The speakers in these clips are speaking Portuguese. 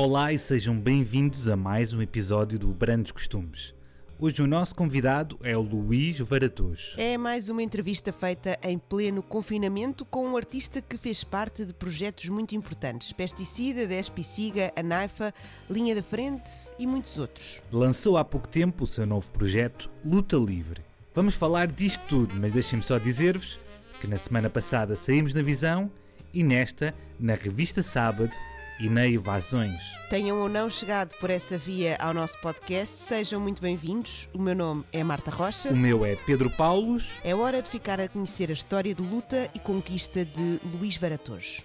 Olá e sejam bem-vindos a mais um episódio do Brandos Costumes. Hoje o nosso convidado é o Luís Varatoso. É mais uma entrevista feita em pleno confinamento com um artista que fez parte de projetos muito importantes: Pesticida, Despiciga, a Naifa, Linha da Frente e muitos outros. Lançou há pouco tempo o seu novo projeto Luta Livre. Vamos falar disto tudo, mas deixem-me só dizer-vos que na semana passada saímos na Visão e nesta, na revista Sábado, e na Evasões. Tenham ou não chegado por essa via ao nosso podcast, sejam muito bem-vindos. O meu nome é Marta Rocha. O meu é Pedro Paulos. É hora de ficar a conhecer a história de luta e conquista de Luís Varatojo.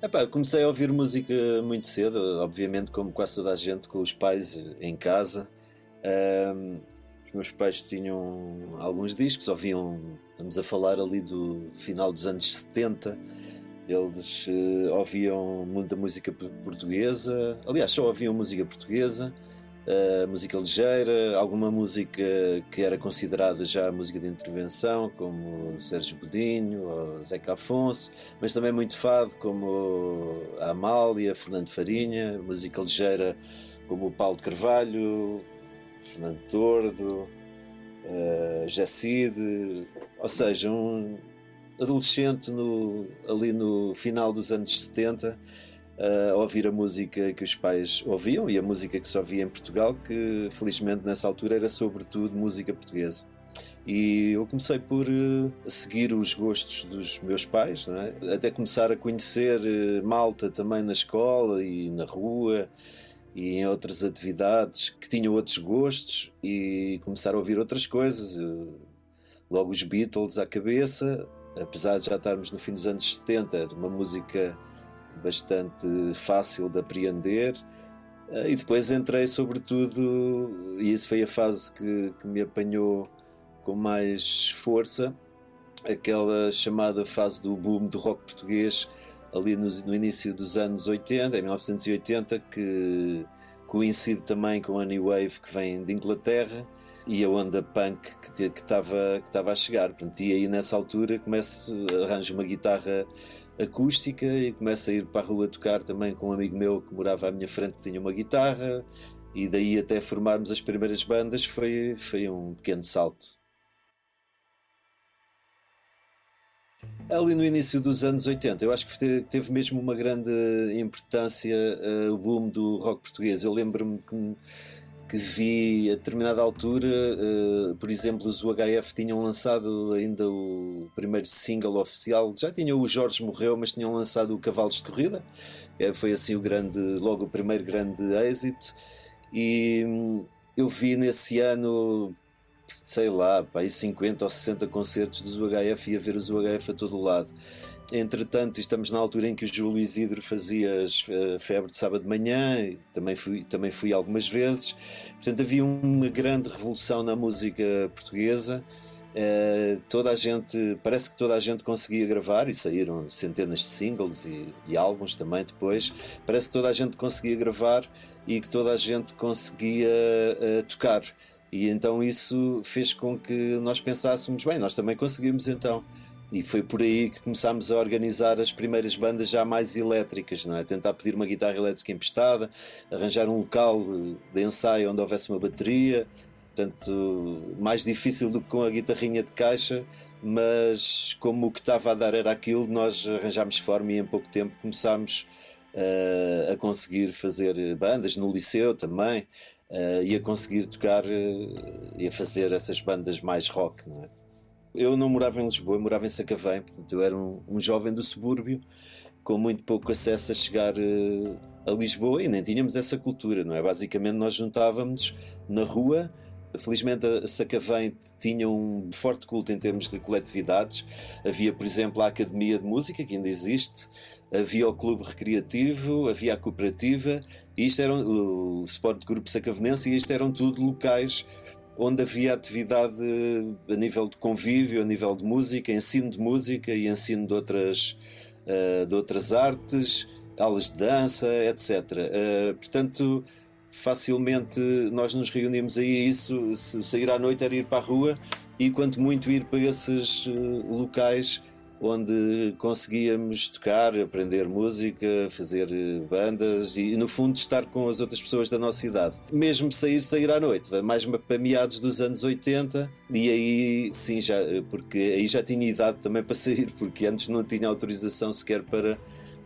Epá, comecei a ouvir música muito cedo, obviamente, como quase toda a gente, com os pais em casa. Um, os meus pais tinham alguns discos, ouviam, estamos a falar ali do final dos anos 70 eles uh, ouviam muita música portuguesa, aliás, só ouviam música portuguesa, uh, música ligeira, alguma música que era considerada já música de intervenção, como Sérgio Godinho ou Zeca Afonso, mas também muito fado, como a Amália, Fernando Farinha, música ligeira como o Paulo de Carvalho, Fernando Tordo, uh, Jacide, ou seja, um adolescente no, ali no final dos anos 70 a ouvir a música que os pais ouviam e a música que se ouvia em Portugal, que felizmente nessa altura era sobretudo música portuguesa. E eu comecei por uh, seguir os gostos dos meus pais, é? até começar a conhecer uh, malta também na escola e na rua e em outras atividades que tinham outros gostos e começar a ouvir outras coisas. Logo os Beatles à cabeça, apesar de já estarmos no fim dos anos 70, uma música bastante fácil de apreender. Eh, e depois entrei, sobretudo, e isso foi a fase que, que me apanhou com mais força, aquela chamada fase do boom do rock português, ali no, no início dos anos 80, em 1980, que coincide também com a New Wave que vem de Inglaterra e a onda punk que estava que a chegar. Portanto, e aí nessa altura começo, arranjo uma guitarra acústica e começo a ir para a rua tocar também com um amigo meu que morava à minha frente que tinha uma guitarra e daí até formarmos as primeiras bandas foi, foi um pequeno salto. Ali no início dos anos 80, eu acho que teve mesmo uma grande importância uh, o boom do rock português. Eu lembro-me que que vi a determinada altura, uh, por exemplo, os UHF tinham lançado ainda o primeiro single oficial, já tinham o Jorge Morreu, mas tinham lançado o Cavalos de Corrida, é, foi assim o grande, logo o primeiro grande êxito, e hum, eu vi nesse ano, sei lá, pá, 50 ou 60 concertos dos UHF e a ver os UHF a todo lado. Entretanto, estamos na altura em que o Júlio Isidro fazia a febre de sábado de manhã, também fui, também fui algumas vezes. Portanto, havia uma grande revolução na música portuguesa. Uh, toda a gente, parece que toda a gente conseguia gravar e saíram centenas de singles e, e, álbuns também depois. Parece que toda a gente conseguia gravar e que toda a gente conseguia uh, tocar. E então isso fez com que nós pensássemos, bem, nós também conseguimos então. E foi por aí que começámos a organizar as primeiras bandas já mais elétricas, não é? Tentar pedir uma guitarra elétrica emprestada, arranjar um local de ensaio onde houvesse uma bateria, portanto, mais difícil do que com a guitarrinha de caixa, mas como o que estava a dar era aquilo, nós arranjámos forma e em pouco tempo começámos uh, a conseguir fazer bandas no liceu também, uh, e a conseguir tocar uh, e a fazer essas bandas mais rock, não é? Eu não morava em Lisboa, eu morava em Sacavém, portanto eu era um, um jovem do subúrbio com muito pouco acesso a chegar uh, a Lisboa e nem tínhamos essa cultura, não é? Basicamente nós juntávamos na rua. Felizmente a Sacavém tinha um forte culto em termos de coletividades. Havia, por exemplo, a Academia de Música, que ainda existe, havia o Clube Recreativo, havia a Cooperativa, e isto eram o Sport Grupo Sacavenense, e isto eram tudo locais onde havia atividade a nível de convívio, a nível de música, ensino de música e ensino de outras, uh, de outras artes, aulas de dança, etc. Eh, portanto, facilmente nós nos reuníamos aí. Isso, sair à noite era ir para a rua e, quanto muito, ir para esses uh, locais onde conseguíamos tocar, aprender música, fazer eh, bandas e, no fundo, estar com as outras pessoas da nossa idade. Mesmo sair, sair à noite, mais para meados dos anos 80, e aí sim, já, porque aí já tinha idade também para sair, porque antes não tinha autorização sequer para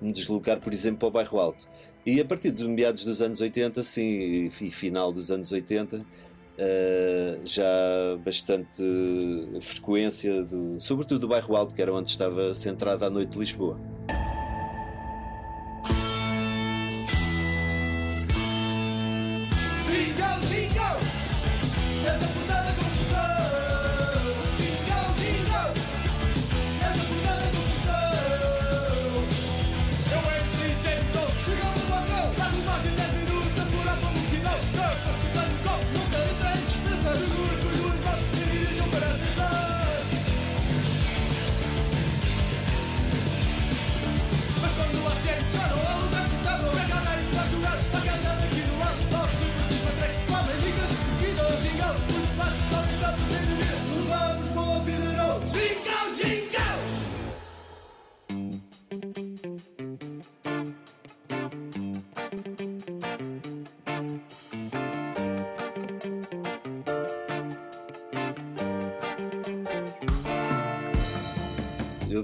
me deslocar, por exemplo, para o bairro Alto. E a partir de meados dos anos 80, sim, e final dos anos 80, Uh, já bastante frequência, do, sobretudo do bairro Alto, que era onde estava centrada a noite de Lisboa.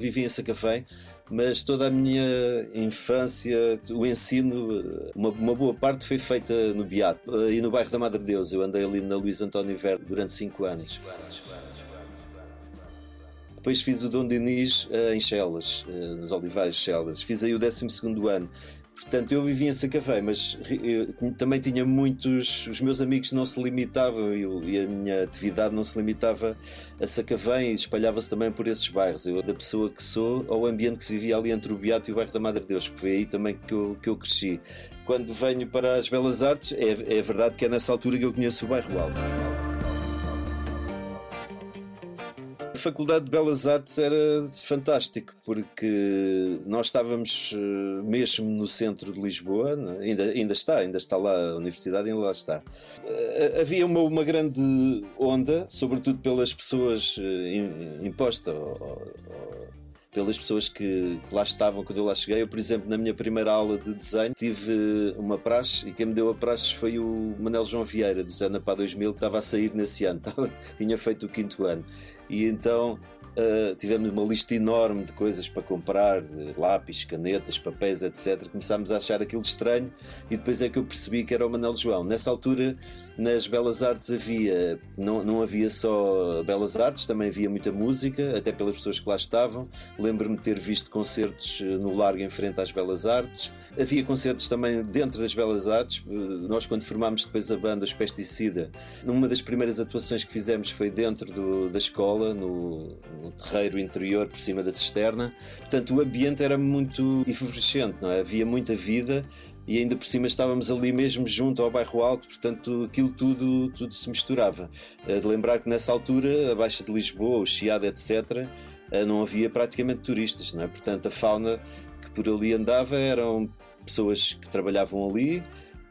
Vivi em Sacafém, mas toda a minha infância, o ensino, uma, uma boa parte foi feita no Beato e no bairro da Madre Deus. Eu andei ali na Luís António Verde durante 5 anos. Depois fiz o Dom Denis uh, em Chelas, uh, nos Olivais Chelas. Fiz aí o 12 ano. Portanto, eu vivia em Sacavém, mas também tinha muitos. Os meus amigos não se limitavam eu, e a minha atividade não se limitava a Sacavém e espalhava-se também por esses bairros. Eu, da pessoa que sou, ao ambiente que se vivia ali entre o Beato e o bairro da Madre Deus, porque foi aí também que eu, que eu cresci. Quando venho para as Belas Artes, é, é verdade que é nessa altura que eu conheço o bairro Alto. Faculdade de Belas Artes era fantástico, porque nós estávamos eh, mesmo no centro de Lisboa, né? ainda, ainda está, ainda está lá, a universidade ainda lá está. Eh, havia uma, uma grande onda, sobretudo pelas pessoas eh, imposta pelas pessoas que lá estavam quando eu lá cheguei. Eu, por exemplo, na minha primeira aula de desenho, tive uma praxe e quem me deu a praxe foi o Manel João Vieira, do Zena para 2000, que estava a sair nesse ano, tinha feito o quinto ano. E então uh, tivemos uma lista enorme de coisas para comprar, lápis, canetas, papéis, etc. Começámos a achar aquilo estranho e depois é que eu percebi que era o Manel João. Nessa altura, nas Belas Artes havia, não, não havia só Belas Artes, também havia muita música, até pelas pessoas que lá estavam. Lembro-me de ter visto concertos eh, no Largo em frente às Belas Artes. Havia concertos também dentro das Belas Artes. Eh, nós, quando formámos depois a banda Os Pesticida, numa das primeiras atuações que fizemos foi dentro do, da escola, no, no, terreiro interior, por cima da cisterna. Portanto, o ambiente era muito efervescente, não é? havia muita vida e ainda por cima estávamos ali mesmo junto ao bairro Alto, portanto aquilo tudo, tudo se misturava. Eh, de lembrar que nessa altura, a Baixa de Lisboa, o Chiado, etc., eh, não havia praticamente turistas, não é? portanto a fauna que por ali andava eram pessoas que trabalhavam ali,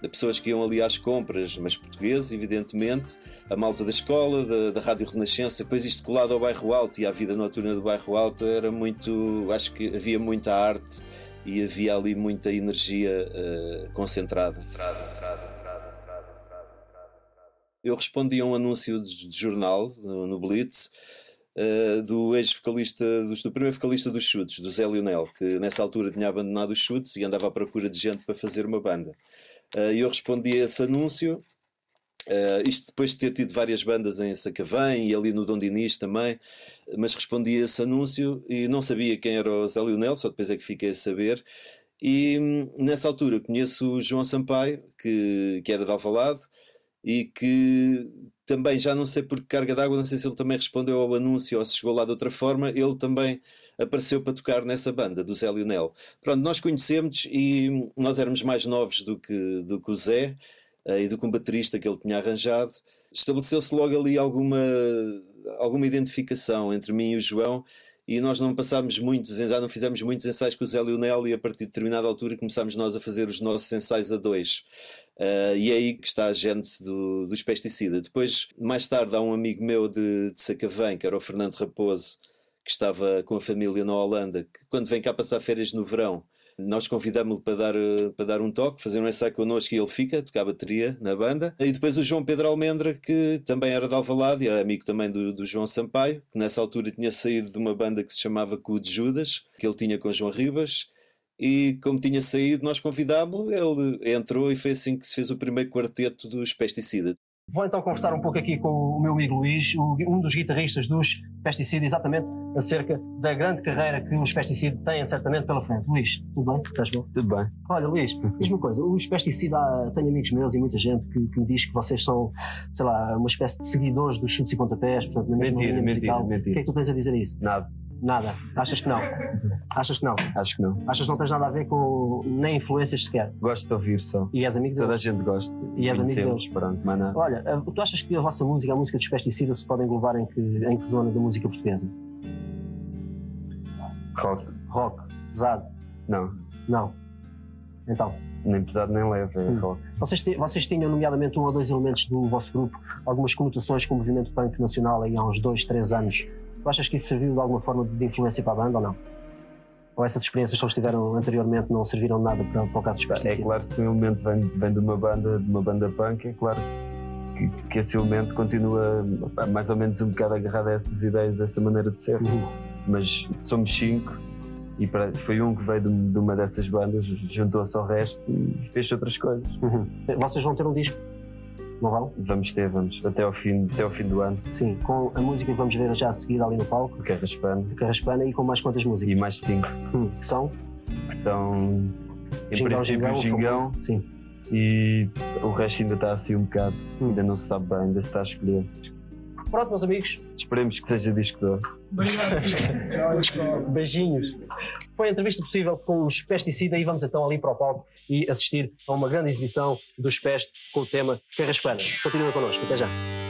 pessoas que iam ali às compras, mas portugueses, evidentemente, a malta da escola, da, da Rádio Renascença, depois isto colado ao bairro Alto e à vida noturna do bairro Alto era muito, acho que havia muita arte e havia ali muita energia uh, concentrada. Eu respondi a um anúncio de, de jornal no, Blitz uh, do ex-vocalista, do, do, primeiro vocalista dos chutes, do Zé Lionel, que nessa altura tinha abandonado os chutes e andava à procura de gente para fazer uma banda. Uh, eu respondi a esse anúncio Uh, isto depois de ter tido várias bandas em Sacavém e ali no Dom Dinis também, mas respondi a esse anúncio e não sabia quem era o Zé Lionel, só depois é que fiquei a saber. E hum, nessa altura conheço o João Sampaio, que, que era de Alvalade, e que também já não sei por que carga d'água, não sei se ele também respondeu ao anúncio ou se chegou lá de outra forma, ele também apareceu para tocar nessa banda do Zé Lionel. Pronto, nós conhecemos e nós éramos mais novos do que, do que o Zé e do combaterista que ele tinha arranjado, estabeleceu-se logo ali alguma, alguma identificação entre mim e o João e nós não passámos muitos, já não fizemos muitos ensaios com o Zé Lionel e a partir de determinada altura começámos nós a fazer os nossos ensaios a dois. Uh, e é aí que está a gênese do, dos pesticidas. Depois, mais tarde, há um amigo meu de, de Sacavém, que era o Fernando Raposo, que estava com a família na Holanda, que quando vem cá passar férias no verão, nós convidámos-lo para dar, para dar um toque, fazer um ensaio connosco e ele fica, tocar bateria na banda. E depois o João Pedro Almendra, que também era de Alvalade, era amigo também do, do João Sampaio, que nessa altura tinha saído de uma banda que se chamava Cu de Judas, que ele tinha com João Ribas. E como tinha saído, nós convidámos-lo, ele entrou e foi assim que se fez o primeiro quarteto dos Pesticida. Vou então conversar um pouco aqui com o meu amigo Luís, um dos guitarristas dos Pesticida, exatamente acerca da grande carreira que os Pesticida têm certamente pela frente. Luís, tudo bem? Estás bom? Tudo bem. Olha, Luís, diz-me uma coisa: os Pesticida, tenho amigos meus e muita gente que, que, me diz que vocês são, sei lá, uma espécie de seguidores dos chutes e pontapés, portanto, na mesma mentira, linha mentira, musical. mentira. O que é que tu tens a dizer a isso? Nada. Nada. Achas que não? Achas que não? Acho que não. Achas que não tens nada a ver com nem influências sequer? Gosto de ouvir só. E és amigo Toda a deles? gente gosta. E és amigo deles? Pronto, mas não. Olha, eh, tu achas que a vossa música, a música dos Pesticida, se pode englobar em que, em que zona da música portuguesa? Rock. Rock, pesado? Não. Não. Então, Nem pesado nem leve, é Hum. rock. vocês, vocês tinham, nomeadamente, um ou dois elementos do vosso grupo, algumas conotações com o movimento punk nacional aí há uns dois, três anos. Tu achas que isso serviu de alguma forma de influência para a banda ou não? Ou essas experiências que eles tiveram anteriormente não serviram de nada para, para o caso É Pesticida? claro que se um elemento vem, vem de uma banda, de uma banda punk, é claro que, que esse elemento continua pá, mais ou menos um bocado agarrado a essas ideias, a essa maneira de ser. Uhum. Mas somos cinco e para- foi um que veio de, de uma dessas bandas, juntou-se ao resto e fez outras coisas. Uhum. Vocês vão ter um disco? Não vão? Vamos ter, vamos, até ao fim, até ao fim do ano, Sim, com a música que vamos ver já a seguir ali no palco, raspando. Carraspana, e com mais quantas músicas? E mais cinco, Hum, que são? que são em Gingão, princípio o Gingão Sim. e o resto ainda está assim um bocado, Hum. ainda não se sabe bem, ainda se está a escolher. Pronto, meus amigos, Esperemos que seja disco de ouro. beijinhos. Foi a entrevista possível com os Pesticida e vamos então ali para o palco e assistir a uma grande exibição dos Pest com o tema Carraspana. Continua connosco, até já.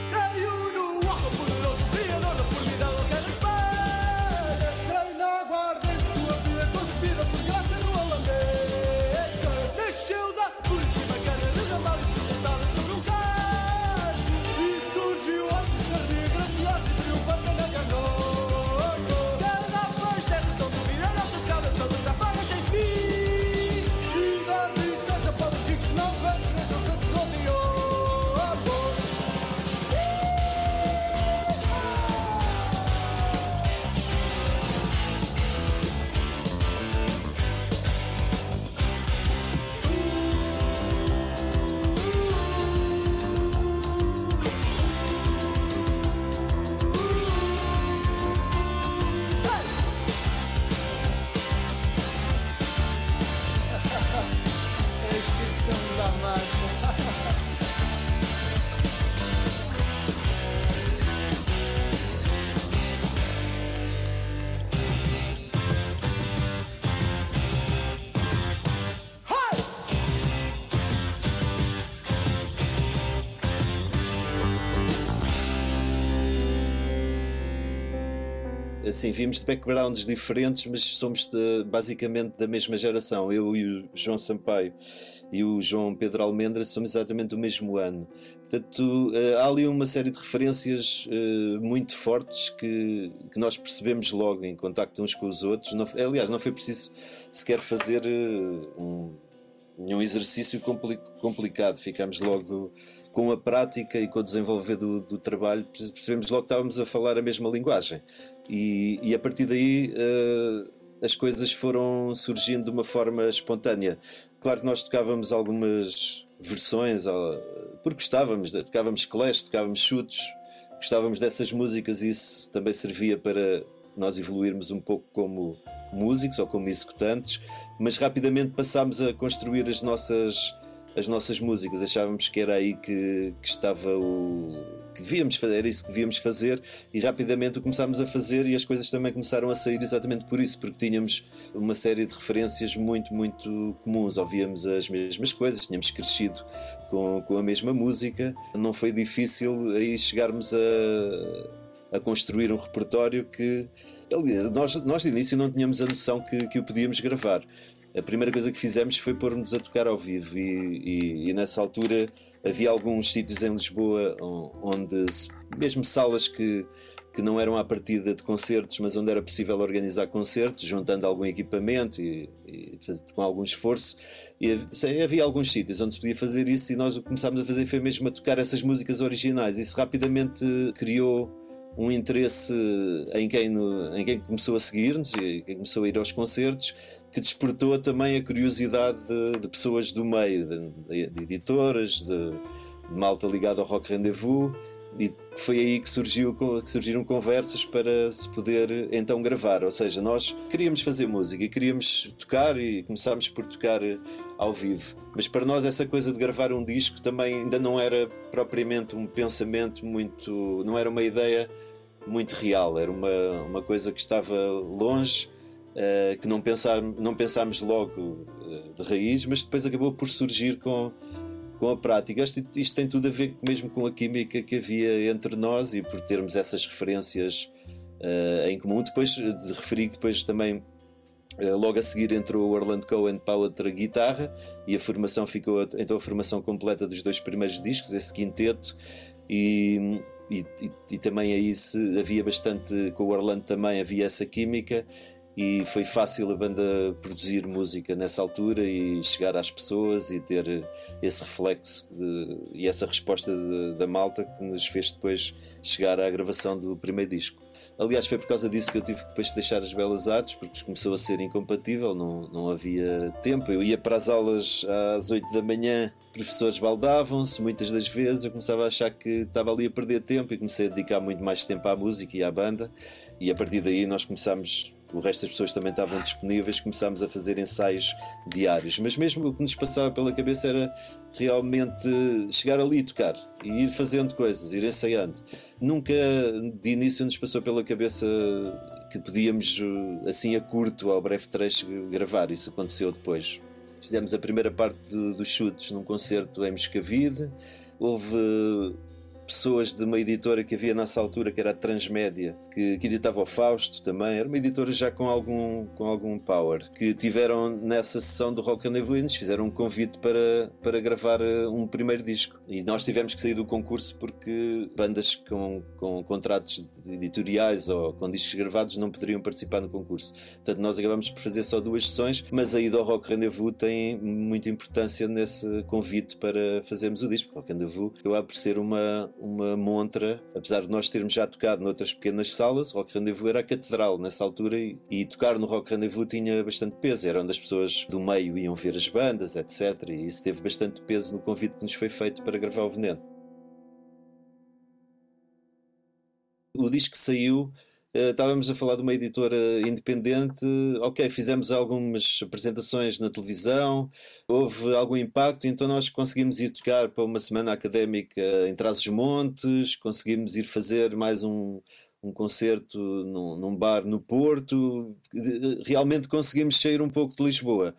Assim, vimos de backgrounds diferentes, mas somos de- basicamente da mesma geração. Eu e o João Sampaio e o João Pedro Almendra somos exatamente do mesmo ano. Portanto, eh, há ali uma série de referências eh, muito fortes que, que nós percebemos logo em contacto uns com os outros. Não- aliás, não foi preciso sequer fazer eh, um, nenhum exercício compli- complicado. Ficámos logo com a prática e com o desenvolver do, do trabalho, percebemos logo que estávamos a falar a mesma linguagem. E, e a partir daí eh, as coisas foram surgindo de uma forma espontânea. Claro que nós tocávamos algumas versões, porque gostávamos, tocávamos clash, tocávamos chutes, gostávamos dessas músicas e isso também servia para nós evoluirmos um pouco como músicos ou como executantes, mas rapidamente passámos a construir as nossas as nossas músicas, achávamos que era aí que, que estava o que devíamos fazer, era isso que devíamos fazer e rapidamente o começámos a fazer e as coisas também começaram a sair exatamente por isso, porque tínhamos uma série de referências muito, muito comuns, ouvíamos as mesmas coisas, tínhamos crescido com, com a mesma música, não foi difícil aí chegarmos a, a construir um repertório que nós, nós de início não tínhamos a noção que, que o podíamos gravar. A primeira coisa que fizemos foi pôr-nos a tocar ao vivo e, e- e nessa altura havia alguns sítios em Lisboa on- onde, mesmo salas que, que não eram à partida de concertos, mas onde era possível organizar concertos, juntando algum equipamento e, e com algum esforço. E havia alguns sítios onde se podia fazer isso, e nós o que começámos a fazer foi mesmo a tocar essas músicas originais. Isso rapidamente criou um interesse em quem, em quem começou a seguir-nos quem começou a ir aos concertos, que despertou também a curiosidade de, de pessoas do meio, de, de editoras, de, de malta ligada ao Rock Rendezvous e foi aí que, surgiu, que surgiram conversas para se poder então gravar. Ou seja, nós queríamos fazer música e queríamos tocar e começámos por tocar ao vivo. Mas para nós essa coisa de gravar um disco também ainda não era propriamente um pensamento muito. não era uma ideia muito real, era uma, uma coisa que estava longe. Uh, que não, pensar, não pensámos logo uh, de raiz, mas depois acabou por surgir com, com a prática. Isto, isto, tem tudo a ver mesmo com a química que havia entre nós e por termos essas referências uh, em comum. Depois de referir que depois também logo a seguir entrou o Orlando Cohen para outra guitarra e a formação ficou então a formação completa dos dois primeiros discos, esse quinteto e, e, e, e também aí se havia bastante com o Orlando também havia essa química e foi fácil a banda produzir música nessa altura e chegar às pessoas e ter esse reflexo de, e essa resposta de, da malta que nos fez depois chegar à gravação do primeiro disco. Aliás, foi por causa disso que eu tive que depois deixar as belas artes, porque começou a ser incompatível, não, não havia tempo. Eu ia para as aulas às 8 da manhã, professores baldavam-se, muitas das vezes eu começava a achar que estava ali a perder tempo e comecei a dedicar muito mais tempo à música e à banda. E a partir daí nós começámos o resto das pessoas também estavam disponíveis, começámos a fazer ensaios diários. Mas mesmo o que nos passava pela cabeça era realmente chegar ali e tocar e ir fazendo coisas, ir ensaiando. Nunca de início nos passou pela cabeça que podíamos, assim a curto, ao breve trecho, gravar. Isso aconteceu depois. Fizemos a primeira parte do, dos chutes num concerto em Moscavide. Houve pessoas de uma editora que havia nessa altura, que era a Transmédia, que, que editava o Fausto também, era uma editora já com algum, com algum power, que tiveram nessa sessão do Rock and nos fizeram um convite para, para gravar eh, um primeiro disco. E nós tivemos que sair do concurso porque bandas com, com contratos editoriais ou com discos gravados não poderiam participar no concurso. Portanto, nós acabamos por fazer só duas sessões, mas a ida ao Rock Rendezvous tem muita importância nesse convite para fazermos o disco. Rock Rendezvous acaba por ser uma, uma montra, apesar de nós termos já tocado noutras pequenas salas, Rock Rendezvous era a catedral nessa altura e, e tocar no Rock Rendezvous tinha bastante peso, era onde as pessoas do meio iam ver as bandas, etc. E isso teve bastante peso no convite que nos foi feito para gravar o Veneno. O disco saiu estávamos a falar de uma editora independente. Ok, fizemos algumas apresentações na televisão, houve algum impacto, então nós conseguimos ir tocar para uma semana académica em Trás-os-Montes, conseguimos ir fazer mais um, um concerto num, num, bar no Porto. Realmente conseguimos sair um pouco de Lisboa.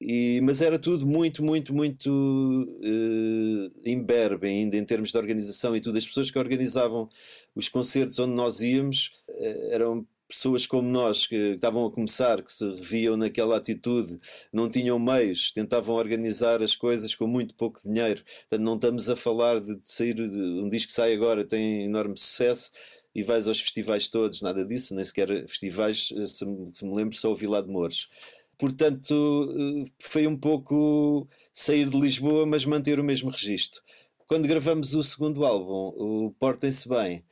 E, mas era tudo muito, muito, muito uh, imberbe ainda em termos de organização e tudo. As pessoas que organizavam os concertos onde nós íamos uh, eram pessoas como nós que estavam a começar, que se reviam naquela atitude, não tinham meios, tentavam organizar as coisas com muito pouco dinheiro. Portanto, não estamos a falar de, de sair, de, um disco que sai agora tem enorme sucesso e vais aos festivais todos, nada disso, nem sequer festivais, se, se me lembro, só o Vila de Mouros. Portanto, eh, foi um pouco sair de Lisboa, mas manter o mesmo registro. Quando gravamos o segundo álbum, o Portem-se Bem,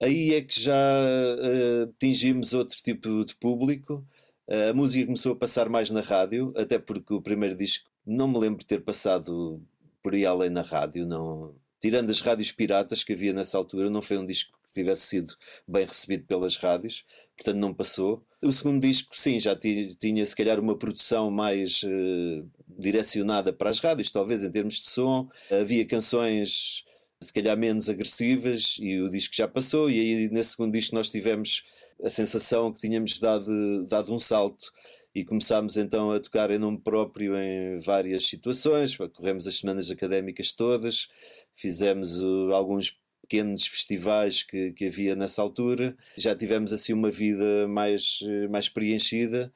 aí é que já uh, atingimos outro tipo de público. Uh, a música começou a passar mais na rádio, até porque o primeiro disco não me lembro de ter passado por aí além na rádio, não. Tirando as rádios piratas que havia nessa altura, não foi um disco que tivesse sido bem recebido pelas rádios, portanto não passou. O segundo disco, sim, já tinha se calhar uma produção mais uh, direcionada para as rádios, talvez em termos de som. Havia canções se calhar menos agressivas e o disco já passou, e aí nesse segundo disco nós tivemos a sensação que tínhamos dado, dado um salto e começámos então a tocar em nome próprio em várias situações, corremos as semanas académicas todas, fizemos uh, alguns pequenos festivais que, que havia nessa altura. Já tivemos assim uma vida mais, mais preenchida.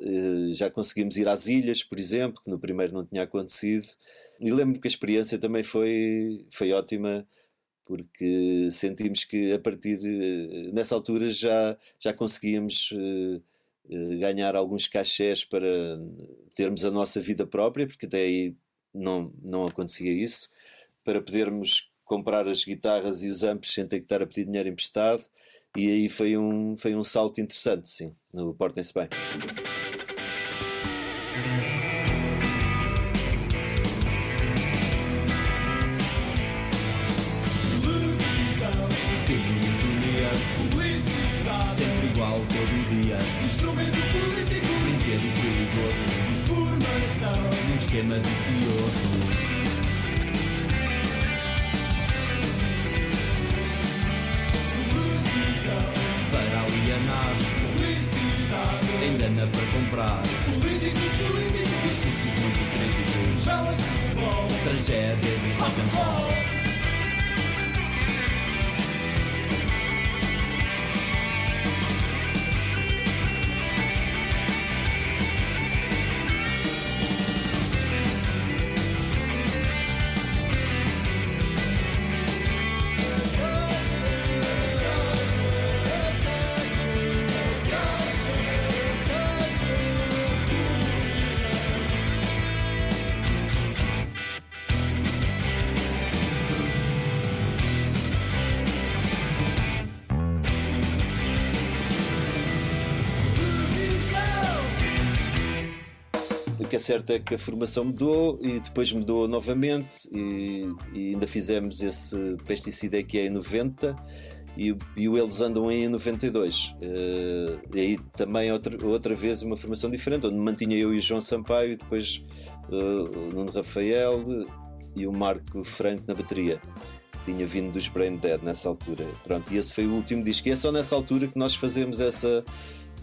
Eh, já conseguimos ir às ilhas, por exemplo, que no primeiro não tinha acontecido. E lembro que a experiência também foi, foi ótima, porque sentimos que a partir eh, nessa altura já, já conseguíamos eh, eh, ganhar alguns cachés para termos a nossa vida própria, porque até aí não, não acontecia isso, para podermos comprar as guitarras e os amps sem ter que estar a pedir dinheiro emprestado. E aí foi um, foi um salto interessante, sim, no Portem-se Bem. Instrumento político, Brinquedo perigoso. informação. Num esquema vicioso. Para alienar. Ainda na para comprar. Políticos, políticos, Discursos muito críticos. belas futebol. Tragédias e rock and roll. Que é certo é que a formação mudou e depois mudou novamente e, e ainda fizemos esse pesticida que é em 90 e, e o Eles Andam em 92. Eh, e aí também outra, outra vez uma formação diferente, onde mantinha eu e o João Sampaio e depois eh, o Nuno Rafael e o Marco Franco na bateria. Tinha vindo dos Brain Dead nessa altura. Pronto, e esse foi o último disco. E é só nessa altura que nós fazemos essa,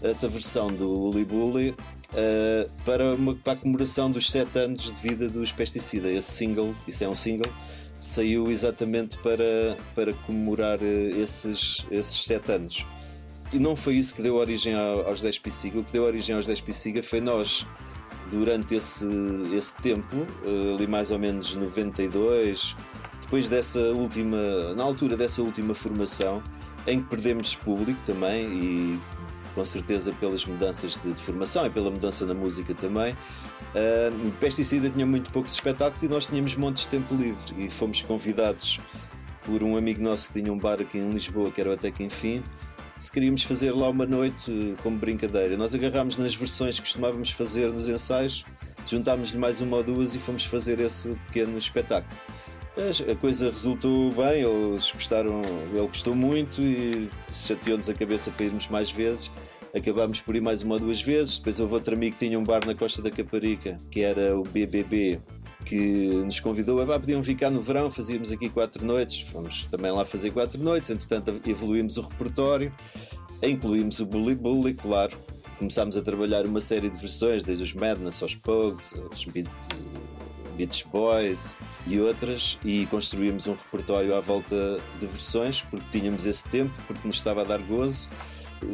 essa versão do Uli Bully uh, para, uma, para a comemoração dos 7 anos de vida dos Pesticida. Esse single, isso é um single, saiu exatamente para, para comemorar uh, esses, esses 7 anos. E não foi isso que deu origem ao- aos 10 Pisiga. O que deu origem aos 10 Pisiga foi nós, durante esse, esse tempo, uh, ali mais ou menos 92, depois dessa última, na altura dessa última formação, em que perdemos público também e com certeza pelas mudanças de, de formação e pela mudança na música também. Uh, Pesticida tinha muito poucos espetáculos e nós tínhamos montes de tempo livre e fomos convidados por um amigo nosso que tinha um bar aqui em Lisboa, que era o Até Que Enfim, se queríamos fazer lá uma noite eh, como brincadeira. Nós agarrámos nas versões que costumávamos fazer nos ensaios, juntámos-lhe mais uma ou duas e fomos fazer esse pequeno espetáculo. A coisa resultou bem, eles gostaram, ele gostou muito e chateou-nos a cabeça para irmos mais vezes. Acabámos por ir mais uma ou duas vezes. Depois houve outro amigo que tinha um bar na Costa da Caparica, que era o BBB, que nos convidou. "Ah, podiam vir cá no verão, fazíamos aqui quatro noites. Fomos também lá fazer quatro noites. Entretanto, evoluímos o repertório, incluímos o Bully Bully, claro. Começámos a trabalhar uma série de versões, desde os Madness aos Pogues, aos Beat, Beach Boys e outras, e construímos um repertório à volta de versões, porque tínhamos esse tempo, porque nos estava a dar gozo.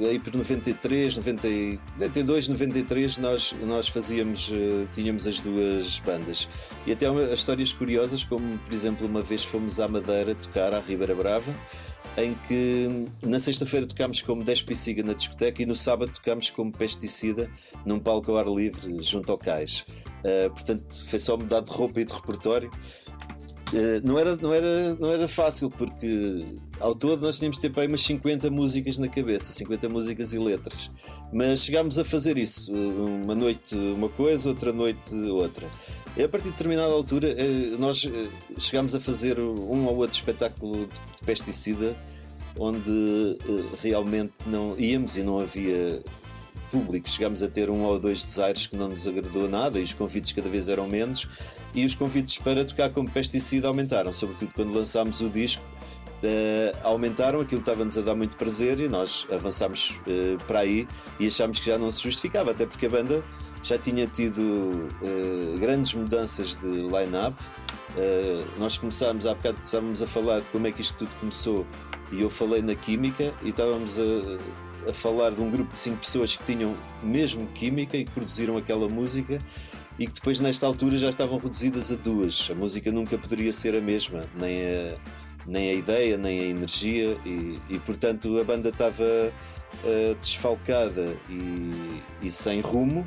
Aí por 93, 90, e- 92, 93 nós, nós fazíamos, eh, tínhamos as duas bandas. E até uma- histórias curiosas, como por exemplo uma vez fomos à Madeira tocar à Ribeira Brava, em que na sexta-feira tocámos como 10 Pisiga na discoteca e no sábado tocámos como Pesticida num palco ao ar livre junto ao cais. Uh, portanto, foi só mudar de roupa e de repertório. Uh, não, era, não, era, não era fácil, porque ao todo nós tínhamos para aí umas 50 músicas na cabeça, 50 músicas e letras. Mas chegámos a fazer isso, uh, uma noite uma coisa, outra noite outra. E a partir de determinada altura, uh, nós chegámos a fazer um ou outro espetáculo de, pesticida, onde realmente não íamos e não havia público. Chegámos a ter um ou dois desaires que não nos agradou nada e os convites cada vez eram menos. E os convites para tocar como pesticida aumentaram, sobretudo quando lançámos o disco. eh, aumentaram, aquilo estava-nos a dar muito prazer e nós avançámos eh, para aí e achámos que já não se justificava, até porque a banda já tinha tido eh, grandes mudanças de line-up. Nós começámos, há bocado estávamos a falar de como é que isto tudo começou e eu falei na química e estávamos a, a falar de um grupo de cinco pessoas que tinham mesmo química e que produziram aquela música e que depois nesta altura já estavam reduzidas a duas. A música nunca poderia ser a mesma, nem a, nem a ideia, nem a energia, e, e portanto a banda estava uh, desfalcada e, e, sem rumo.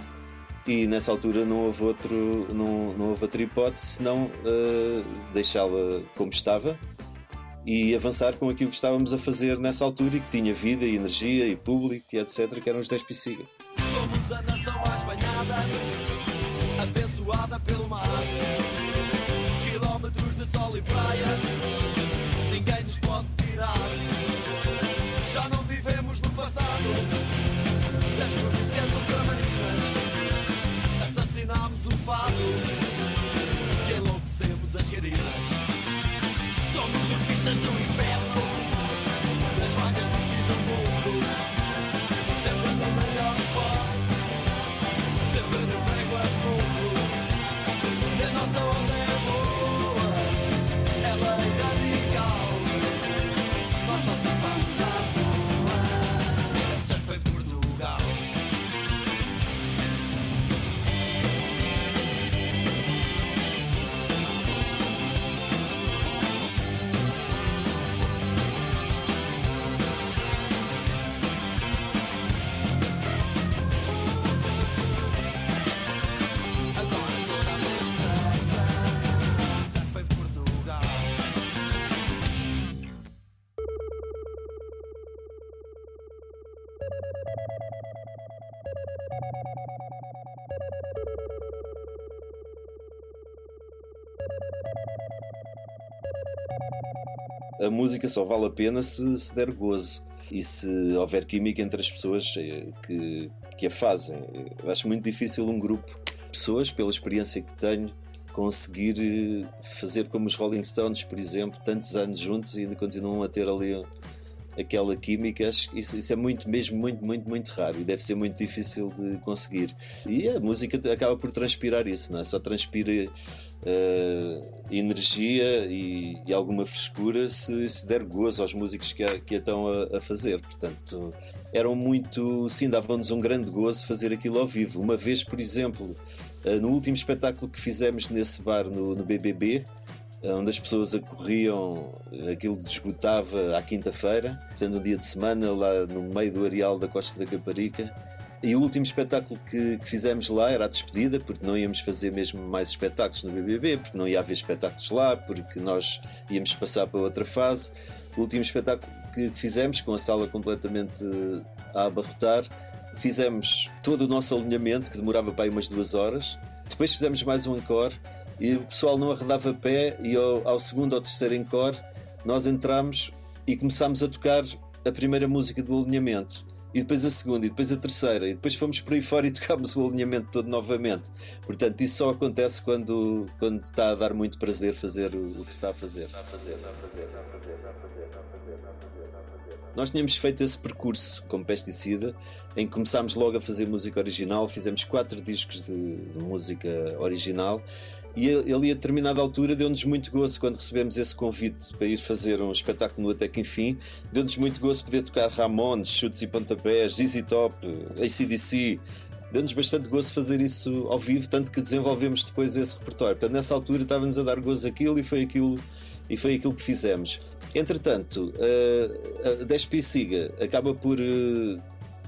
E nessa altura não houve, outro, não, não houve outra hipótese senão uh, deixá-la como estava e avançar com aquilo que estávamos a fazer nessa altura e que tinha vida e energia e público e etc. que eram os 10 Pisiga. Abençoada pelo mar. Quilómetros de sol e praia, ninguém nos pode tirar. A música só vale a pena se, se der gozo e se houver química entre as pessoas eh, que, que a fazem. Eu acho muito difícil um grupo de pessoas, pela experiência que tenho, conseguir eh, fazer como os Rolling Stones, por exemplo, tantos anos juntos e ainda continuam a ter ali aquela química. Acho isso, isso é muito, mesmo, muito, muito, muito raro e deve ser muito difícil de conseguir. E a música acaba por transpirar isso, não é? Só transpira eh, energia e, e alguma frescura se, se der gozo aos músicos que a, que a estão a, a fazer. Portanto, eram muito. Sim, davam-nos um grande gozo fazer aquilo ao vivo. Uma vez, por exemplo, eh, no último espetáculo que fizemos nesse bar no, no BBB. Eh, Onde as pessoas acorriam, aquilo esgotava à quinta-feira, portanto, no dia de semana, lá no meio do areal da Costa da Caparica. E o último espetáculo que, que fizemos lá era a despedida, porque não íamos fazer mesmo mais espetáculos no BBB, porque não ia haver espetáculos lá, porque nós íamos passar para outra fase. O último espetáculo que fizemos, com a sala completamente a abarrotar, fizemos todo o nosso alinhamento, que demorava para aí umas duas horas. Depois fizemos mais um encore e o pessoal não arredava pé, e ao, ao segundo ou terceiro encore nós entramos e começámos a tocar a primeira música do alinhamento e depois a segunda, e depois a terceira, e depois fomos por aí fora e tocámos o alinhamento todo novamente. Portanto, isso só acontece quando, quando está a dar muito prazer fazer o, o que está a fazer. Nós tínhamos feito esse percurso como pesticida, em que começámos logo a fazer música original, fizemos quatro discos de, de música original. E ali a determinada altura deu-nos muito gozo quando recebemos esse convite para ir fazer um espetáculo no Até que Enfim. Deu-nos muito gozo poder tocar Ramones, Chutes e Pontapés, ZZ Top, ACDC. Deu-nos bastante gozo fazer isso ao vivo, tanto que desenvolvemos depois esse repertório. Portanto, nessa altura estava-nos a dar gozo aquilo e foi aquilo, e foi aquilo que fizemos. Entretanto, a, a Despi Siga acaba por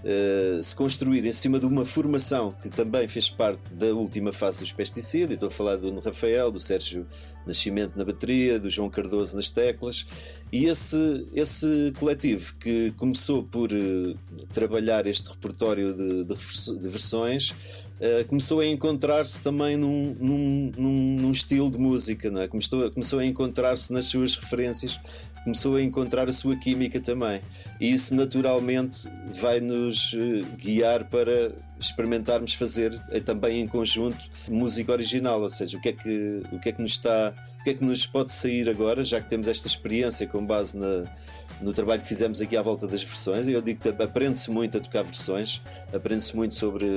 eh, se construir em cima de uma formação que também fez parte da última fase dos pesticidas. Estou a falar do Rafael, do Sérgio Nascimento na bateria, do João Cardoso nas teclas. E esse, esse coletivo que começou por eh, trabalhar este repertório de, de de versões eh, começou a encontrar-se também num, num, num- num estilo de música, não é? começou, começou a encontrar-se nas suas referências, começou a encontrar a sua química também. E isso naturalmente vai nos eh, guiar para experimentarmos fazer eh, também em conjunto música original, ou seja, o que é que, o que, é que nos está, o que é que nos pode sair agora, já que temos esta experiência com base na, no trabalho que fizemos aqui à volta das versões. Eu digo que aprende-se muito a tocar versões, aprende-se muito sobre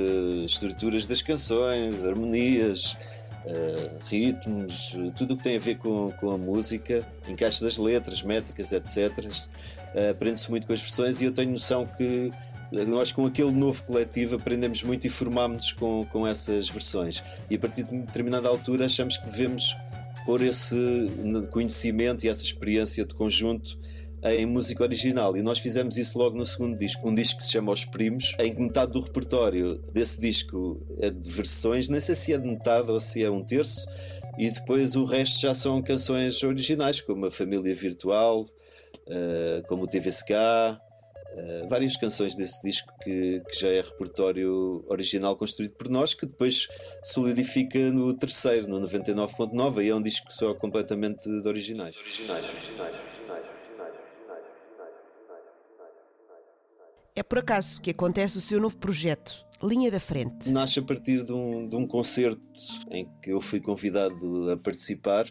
estruturas das canções, harmonias, eh, ritmos, eh, tudo o que tem a ver com, com a música, encaixe das letras, métricas, etc. Eh, aprende-se muito com as versões e eu tenho noção que nós com aquele novo coletivo aprendemos muito e formámos-nos com, com essas versões e a partir de determinada altura achamos que devemos pôr esse conhecimento e essa experiência de conjunto em música original e nós fizemos isso logo no segundo disco, um disco que se chama Os Primos, em que metade do repertório desse disco é de versões, nem sei se é de metade ou se é um terço, e depois o resto já são canções originais, como a Família Virtual, uh, como o TVSK, uh, várias canções desse disco que, que, já é repertório original construído por nós, que depois solidifica no terceiro, no 99.9, e é um disco só completamente de originais. originais, originais. É por acaso que acontece o seu novo projeto, Linha da Frente. Nasce a partir de um, de um concerto em que eu fui convidado a participar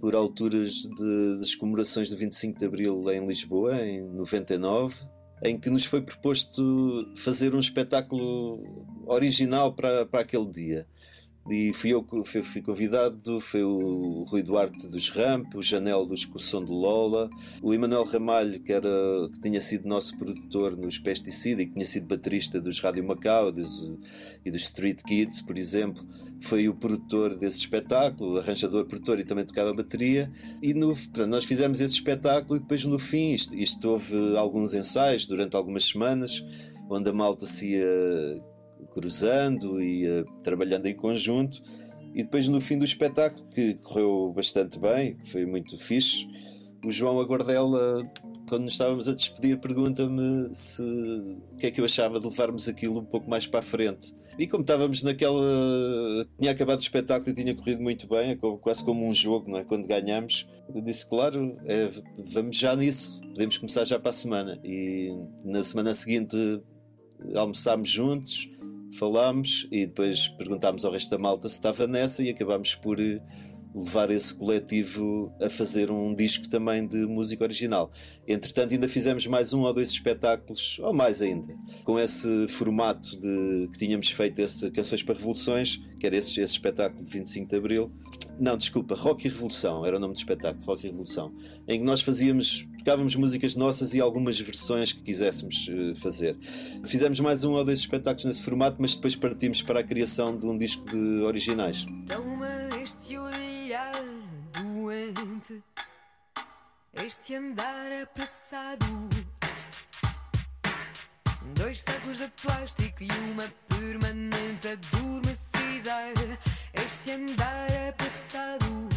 por alturas de, das comemorações do 25 de Abril em Lisboa, em 99, em que nos foi proposto fazer um espetáculo original para, para aquele dia. E fui eu que fui convidado, foi o Rui Duarte dos Ramp, o Janel do Excursão de Lola, o Emanuel Ramalho, que, era, que tinha sido nosso produtor nos Pesticida e que tinha sido baterista dos Rádio Macau dos, e dos Street Kids, por exemplo, foi o produtor desse espetáculo, arranjador, produtor e também tocava bateria. E no, nós fizemos esse espetáculo e depois no fim, isto, isto houve alguns ensaios durante algumas semanas, onde a malta se ia cruzando e uh, trabalhando em conjunto. E depois no fim do espetáculo, que correu bastante bem, foi muito fixe, o João Aguardela, quando nos estávamos a despedir, pergunta-me se o que é que eu achava de levarmos aquilo um pouco mais para a frente. E como estávamos naquela. tinha acabado o espetáculo e tinha corrido muito bem, é quase como um jogo, não é? Quando ganhamos, eu disse, claro, é, vamos já nisso, podemos começar já para a semana. E na semana seguinte almoçámos juntos falámos e depois perguntámos ao resto da malta se estava nessa e acabámos por eh, levar esse coletivo a fazer um disco também de música original. Entretanto, ainda fizemos mais um ou dois espetáculos, ou mais ainda, com esse formato de que tínhamos feito esse Canções para Revoluções, que era esse, esse espetáculo de 25 de Abril. Não, desculpa, Rock e Revolução era o nome do espetáculo, Rock e Revolução, em que nós fazíamos tocávamos músicas nossas e algumas versões que quiséssemos uh, fazer. Fizemos mais um ou dois espetáculos nesse formato, mas depois partimos para a criação de um disco de originais. Este olhar doente, este andar apressado. Dois sacos de plástico e uma permanente adormecida. Eztian da repesau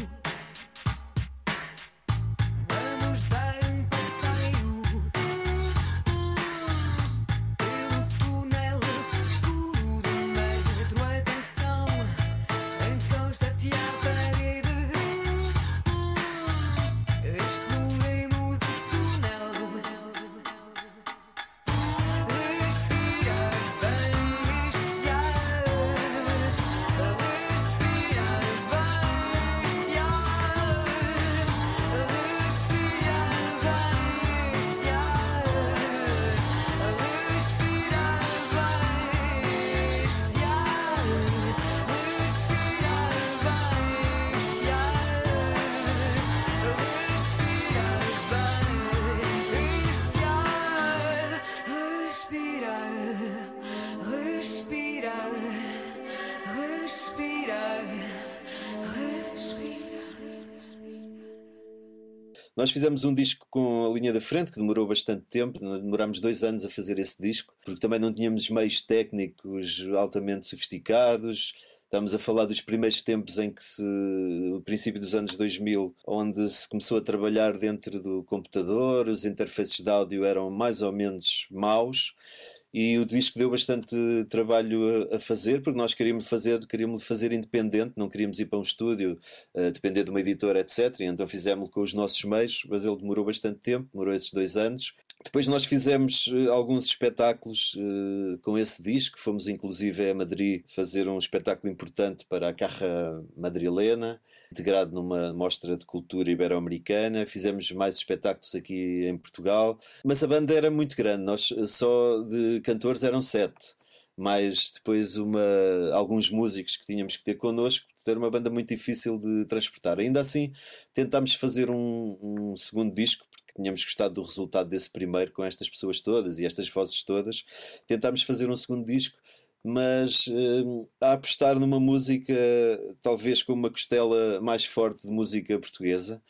Nós fizemos um disco com a linha da frente, que demorou bastante tempo, demorámos dois anos a fazer esse disco, porque também não tínhamos meios técnicos altamente sofisticados. Estamos a falar dos primeiros tempos em que se, o princípio dos anos 2000, onde se começou a trabalhar dentro do computador, os interfaces de áudio eram mais ou menos maus e o disco deu bastante trabalho a, a, fazer porque nós queríamos fazer queríamos fazer independente não queríamos ir para um estúdio uh, depender de uma editora etc e então fizemos com os nossos meios mas ele demorou bastante tempo demorou esses dois anos. Depois nós fizemos uh, alguns espetáculos uh, com esse disco. Fomos inclusive a Madrid fazer um espetáculo importante para a Carra Madrilena integrado numa mostra de cultura ibero-americana. Fizemos mais espetáculos aqui em Portugal, mas a banda era muito grande, nós só de cantores eram sete. Mais depois uma, alguns músicos que tínhamos que ter connosco, era uma banda muito difícil de transportar. Ainda assim, tentámos fazer um, um segundo disco, tínhamos gostado do resultado desse primeiro com estas pessoas todas e estas vozes todas. Tentámos fazer um segundo disco mas eh, a apostar numa música talvez com uma costela mais forte de música portuguesa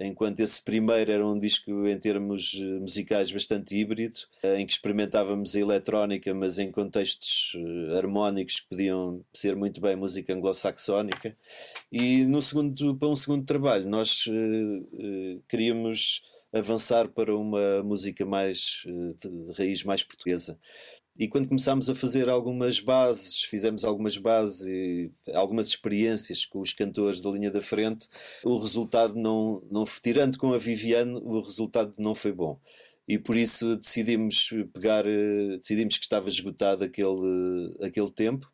enquanto esse primeiro era um disco em termos eh, musicais bastante híbrido, eh, em que experimentávamos a eletrónica, mas em contextos eh, harmónicos que podiam ser muito bem música anglo-saxónica. E no segundo, para um segundo trabalho, nós uh, queríamos avançar para uma música mais de raiz mais portuguesa. E quando começámos a fazer algumas bases, fizemos algumas bases e algumas experiências com os cantores da linha da frente, o resultado não, não tirando com a Viviane, o resultado não foi bom. E por isso decidimos pegar, eh, decidimos que estava esgotado aquele, aquele tempo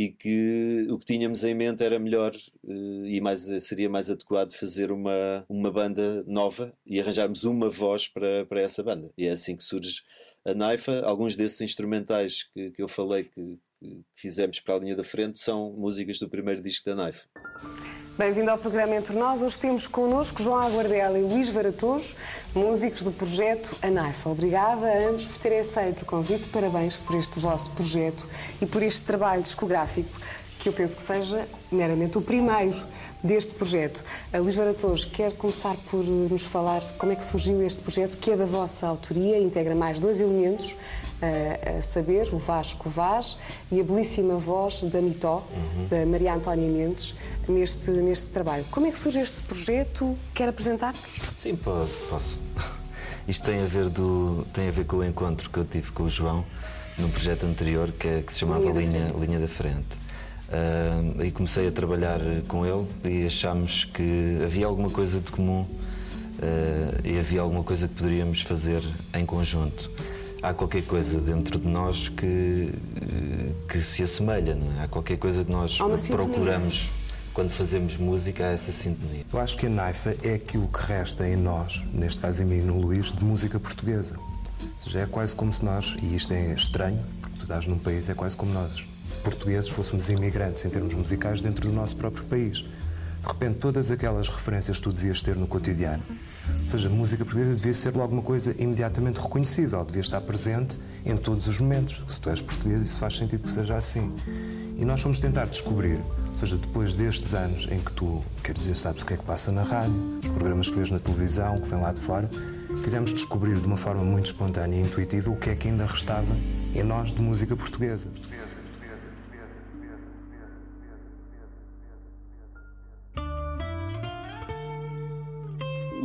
e que o que tínhamos em mente era melhor eh, e mais, seria mais adequado fazer uma, uma banda nova e arranjarmos uma voz para, para essa banda. E é assim que surge a Naifa, alguns desses instrumentais que, que eu falei que, que, fizemos para a linha da frente são músicas do primeiro disco da Naifa. Bem-vindo ao programa Entre Nós. Hoje temos connosco João Aguardela e Luís Varatojo, músicos do projeto A Naifa. Obrigada a ambos por terem aceito o convite. Parabéns por este vosso projeto e por este trabalho discográfico, que eu penso que seja meramente o primeiro deste projeto. A Luís Varatojo quer começar por nos falar como é que surgiu este projeto, que é da vossa autoria, integra mais dois elementos, a saber, o Vasco Vaz e a belíssima voz da Mitó, uhum. da Maria Antónia Mendes, neste, neste trabalho. Como é que surge este projeto? Quer apresentar-nos? Sim, posso. Isto tem a, ver do, tem a ver com o encontro que eu tive com o João num projeto anterior que, é, que se chamava Linha, Linha da Frente. Uh, e comecei a trabalhar com ele e achámos que havia alguma coisa de comum uh, e havia alguma coisa que poderíamos fazer em conjunto. Há qualquer coisa dentro de nós que, que se assemelha, não é? Há qualquer coisa que nós procuramos quando fazemos música, há essa sintonia. Eu acho que a Naifa é aquilo que resta em nós, neste caso em mim e no Luís, de música portuguesa. Ou seja, é quase como se nós, e isto é estranho, porque tu estás num país, é quase como nós portugueses fôssemos imigrantes em termos musicais dentro do nosso próprio país. De repente, todas aquelas referências que tu devias ter no cotidiano, ou seja, música portuguesa devia ser alguma coisa imediatamente reconhecível, devia estar presente em todos os momentos. Se tu és português, isso faz sentido que seja assim. E nós fomos tentar descobrir, ou seja, depois destes anos em que tu, quer dizer, sabes o que é que passa na rádio, os programas que vês na televisão, que vêm lá de fora, quisemos descobrir de uma forma muito espontânea e intuitiva o que é que ainda restava em nós de música portuguesa. portuguesa.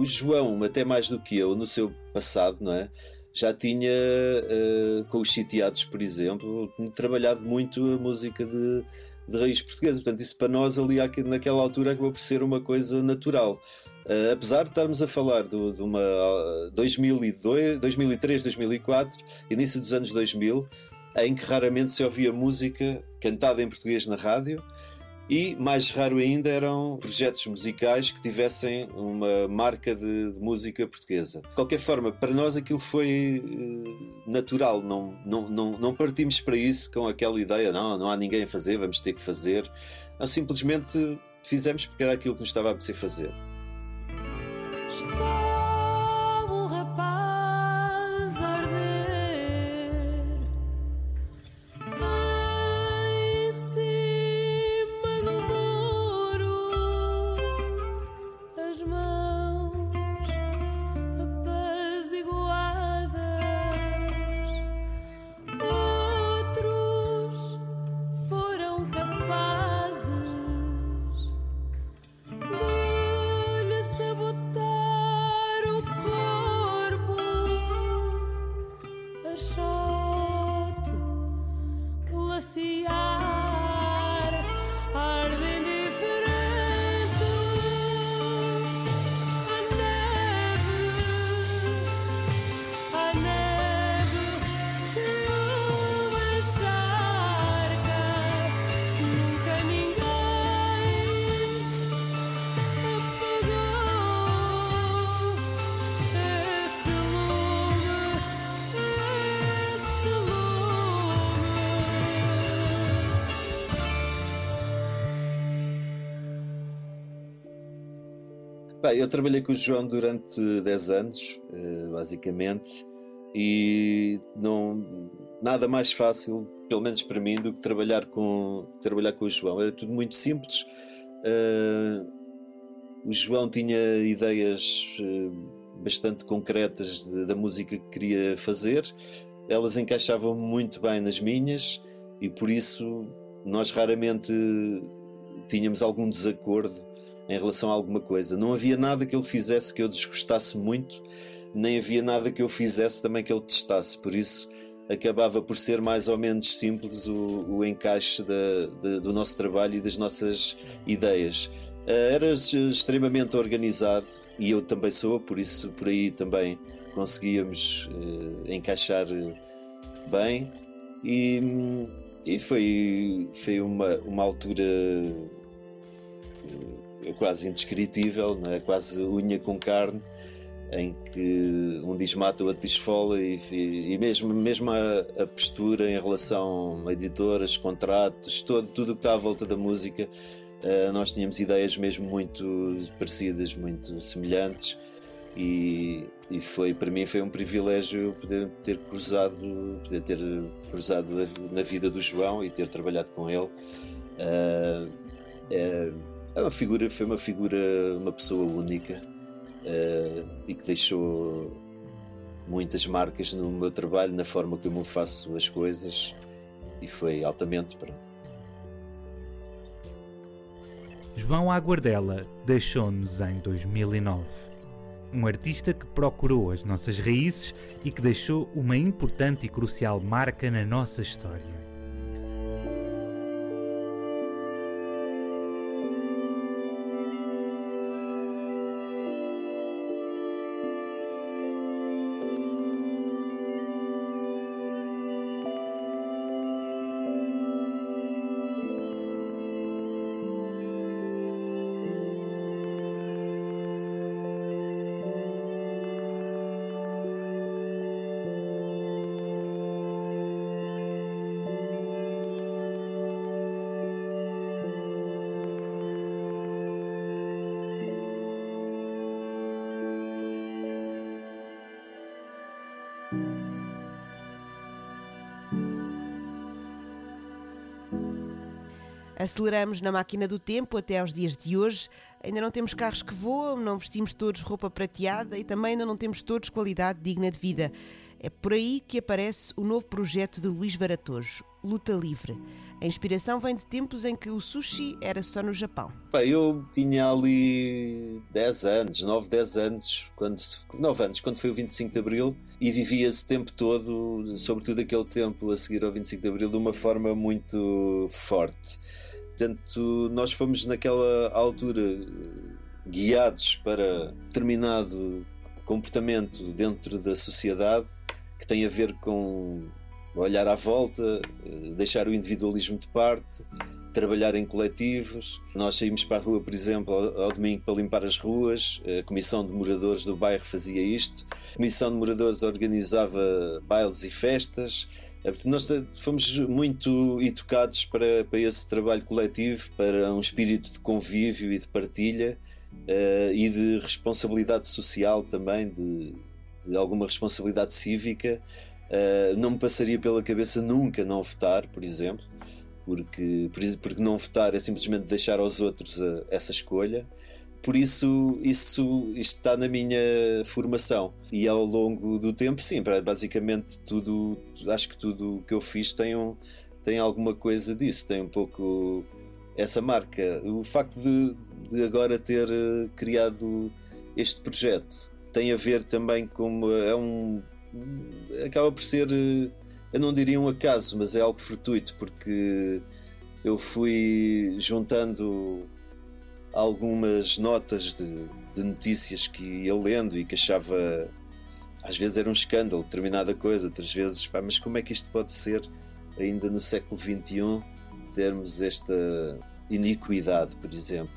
João, até mais do que eu, no seu passado, não é? Já tinha, uh, com os sitiados, por exemplo, trabalhado muito a música de, de raiz portuguesa. Portanto, isso para nós, ali naquela altura, acabou por ser uma coisa natural. Uh, apesar de estarmos a falar do, de uma 2002, 2003, 2004, início dos anos 2000, em que raramente se ouvia música cantada em português na rádio e mais raro ainda eram projetos musicais que tivessem uma marca de, de música portuguesa. De qualquer forma, para nós aquilo foi uh, natural, não, não, não, não partimos para isso com aquela ideia, não, não há ninguém a fazer, vamos ter que fazer. Não, simplesmente fizemos porque era aquilo que nos estava a apetecer fazer. Estou Bem, eu trabalhei com o João durante 10 anos, eh, basicamente, e não, nada mais fácil, pelo menos para mim, do que trabalhar com, trabalhar com o João. Era tudo muito simples. Uh, o João tinha ideias uh, bastante concretas da música que queria fazer, elas encaixavam muito bem nas minhas e por isso nós raramente tínhamos algum desacordo em relação a alguma coisa. Não havia nada que ele fizesse que eu desgostasse muito, nem havia nada que eu fizesse também que ele testasse. Por isso acabava por ser mais ou menos simples o, o encaixe da, do nosso trabalho e das nossas ideias. Uh, era extremamente organizado e eu também sou, por isso por aí também conseguíamos uh, encaixar bem e, e foi, foi uma, uma altura uh, quase indescritível, é? quase unha com carne em que um diz mata, o outro diz fola e, e mesmo, mesmo a, a, postura em relação a editoras, contratos, todo, tudo o que está à volta da música, uh, nós tínhamos ideias mesmo muito parecidas, muito semelhantes e, e foi para mim foi um privilégio poder ter cruzado, poder ter cruzado na vida do João e ter trabalhado com ele. Uh, é, é uma figura, foi uma figura, uma pessoa única uh, e que deixou muitas marcas no meu trabalho, na forma como eu faço as coisas e foi altamente para João Aguardela deixou-nos em 2009. Um artista que procurou as nossas raízes e que deixou uma importante e crucial marca na nossa história. Aceleramos na máquina do tempo até aos dias de hoje. Ainda não temos carros que voam, não vestimos todos roupa prateada e também ainda não temos todos qualidade digna de vida. É por aí que aparece o novo projeto de Luís Varatojo, Luta Livre. A inspiração vem de tempos em que o sushi era só no Japão. eu tinha ali 10 anos, 9, 10 anos, quando, 9 anos, quando foi o 25 de Abril, e vivia esse tempo todo, sobretudo aquele tempo a seguir ao 25 de Abril, de uma forma muito forte. Portanto, nós fomos naquela altura guiados para determinado comportamento dentro da sociedade que tem a ver com olhar à volta, deixar o individualismo de parte, trabalhar em coletivos. Nós saímos para a rua, por exemplo, ao, domingo para limpar as ruas. A Comissão de Moradores do bairro fazia isto. A Comissão de Moradores organizava bailes e festas. É, nós fomos muito educados para, para esse trabalho coletivo, para um espírito de convívio e de partilha uh, e de responsabilidade social também, de, de alguma responsabilidade cívica. Uh, não me passaria pela cabeça nunca não votar, por exemplo, porque, porque não votar é simplesmente deixar aos outros a, essa escolha por isso isso está na minha formação. E ao longo do tempo sim basicamente tudo acho que tudo que eu fiz tem um tem alguma coisa disso tem um pouco essa marca. O facto de, de agora ter eh, criado este projeto tem a ver também com é um acaba por ser eh, eu não diria um acaso mas é algo fortuito porque eu fui juntando algumas notas de, de, notícias que ia lendo e que achava às vezes era um escândalo determinada coisa, outras vezes, pá, mas como é que isto pode ser ainda no século XXI termos esta iniquidade, por exemplo?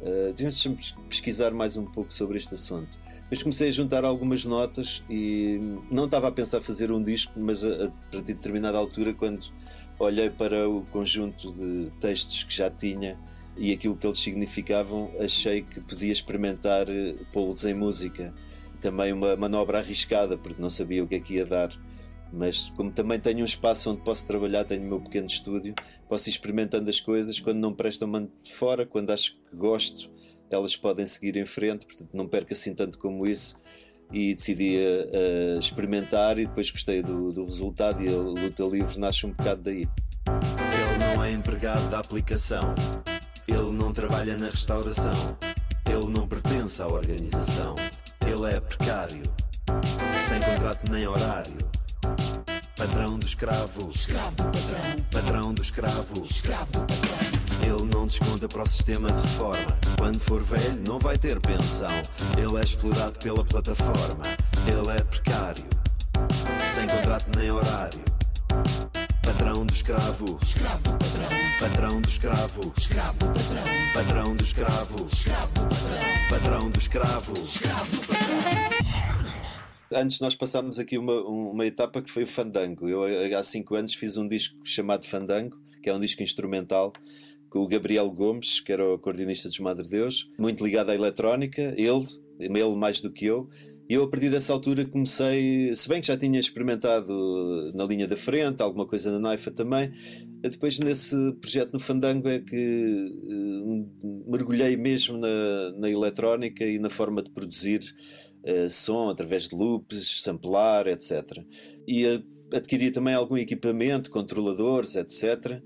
Uh, Deixa-me pesquisar mais um pouco sobre este assunto. Depois comecei a juntar algumas notas e não estava a pensar fazer um disco, mas a, a partir de determinada altura, quando olhei para o conjunto de textos que já tinha, e aquilo que eles significavam, achei que podia experimentar eh, pô-los em música. Também uma manobra arriscada, porque não sabia o que é que ia dar. Mas como também tenho um espaço onde posso trabalhar, tenho o meu pequeno estúdio, posso ir experimentando as coisas. Quando não prestam, mando de fora. Quando acho que gosto, elas podem seguir em frente. Portanto, não perco assim tanto como isso. E decidi uh, experimentar e depois gostei do, do resultado. E a luta livre nasce um bocado daí. Ele não é empregado da aplicação. Ele não trabalha na restauração. Ele não pertence à organização. Ele é precário, sem contrato nem horário. Patrão do escravo, Escravo do patrão, patrão do escravo. escravo do patrão. Ele não desconta para o sistema de reforma. Quando for velho, não vai ter pensão. Ele é explorado pela plataforma. Ele é precário, sem contrato nem horário. Patrão do escravo, Escravo do patrão, patrão do escravo, escravo do patrão, patrão do escravo, escravo do patrão, patrão do escravo. escravo patrão. Antes nós passámos aqui uma, uma etapa que foi o Fandango. Eu há cinco anos fiz um disco chamado Fandango, que é um disco instrumental, com o Gabriel Gomes, que era o coordenista dos Madre Deus, muito ligado à eletrónica, ele, ele mais do que eu. E eu, a partir dessa altura, comecei, se bem que já tinha experimentado na linha da frente, alguma coisa na Naifa também, depois nesse projeto no Fandango é que eh, mergulhei mesmo na, na eletrónica e na forma de produzir eh, som através de loops, samplar, etc. E adquiri também algum equipamento, controladores, etc.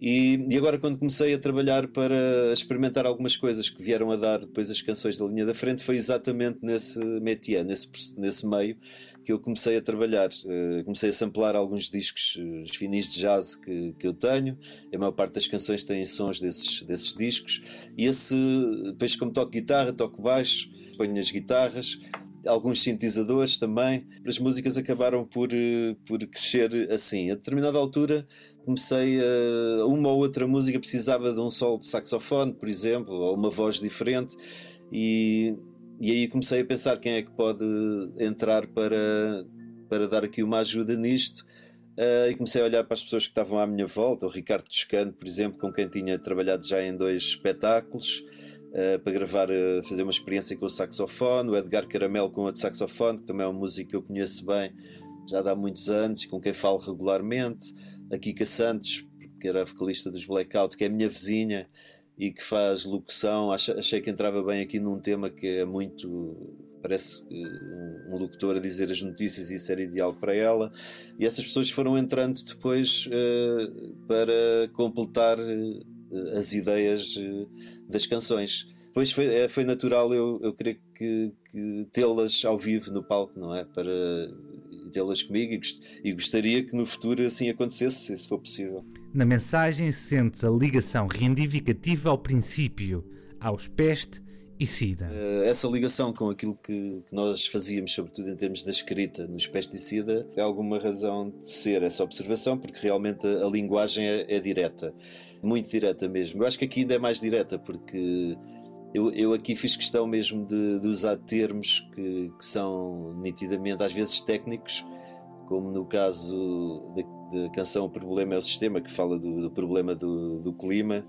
E, e agora, quando comecei a trabalhar para experimentar algumas coisas que vieram a dar depois as canções da linha da frente, foi exatamente nesse métier, nesse, nesse meio, que eu comecei a trabalhar. Eh, comecei a samplar alguns discos, eh, os finis de jazz que, que eu tenho. A maior parte das canções têm sons desses, desses discos. E esse, depois, como toco guitarra, toco baixo, ponho as guitarras alguns sintetizadores também. As músicas acabaram por, eh, por crescer assim. A determinada altura comecei a. Uma ou outra música precisava de um solo de saxofone, por exemplo, ou uma voz diferente, e, e aí comecei a pensar quem é que pode entrar para, para dar aqui uma ajuda nisto. Uh, e comecei a olhar para as pessoas que estavam à minha volta, o Ricardo Toscano, por exemplo, com quem tinha trabalhado já em dois espetáculos. Uh, para gravar, uh, fazer uma experiência com o saxofone, o Edgar Caramelo com outro saxofone, que também é um músico que eu conheço bem já há muitos anos, com quem falo regularmente, a Kika Santos, que era a vocalista dos Blackout, que é minha vizinha e que faz locução, achei, que entrava bem aqui num tema que é muito parece uh, um locutor a dizer as notícias e isso era ideal para ela. E essas pessoas foram entrando depois para completar as ideias das canções. Depois foi, é, foi natural eu, eu querer que, que tê-las ao vivo no palco, não é? Para tê-las comigo e, gost, e gostaria que no futuro assim acontecesse, se for possível. Na mensagem sente-se a ligação reivindicativa ao princípio, aos peste e SIDA. Essa ligação com aquilo que, que, nós fazíamos, sobretudo em termos da escrita nos pesticida, é alguma razão de ser essa observação, porque realmente a, a linguagem é, é, direta, muito direta mesmo. Eu acho que aqui ainda é mais direta, porque eu, eu aqui fiz questão mesmo de, de usar termos que, que, são nitidamente, às vezes técnicos, como no caso da, da canção O Problema é o Sistema, que fala do, do problema do, do clima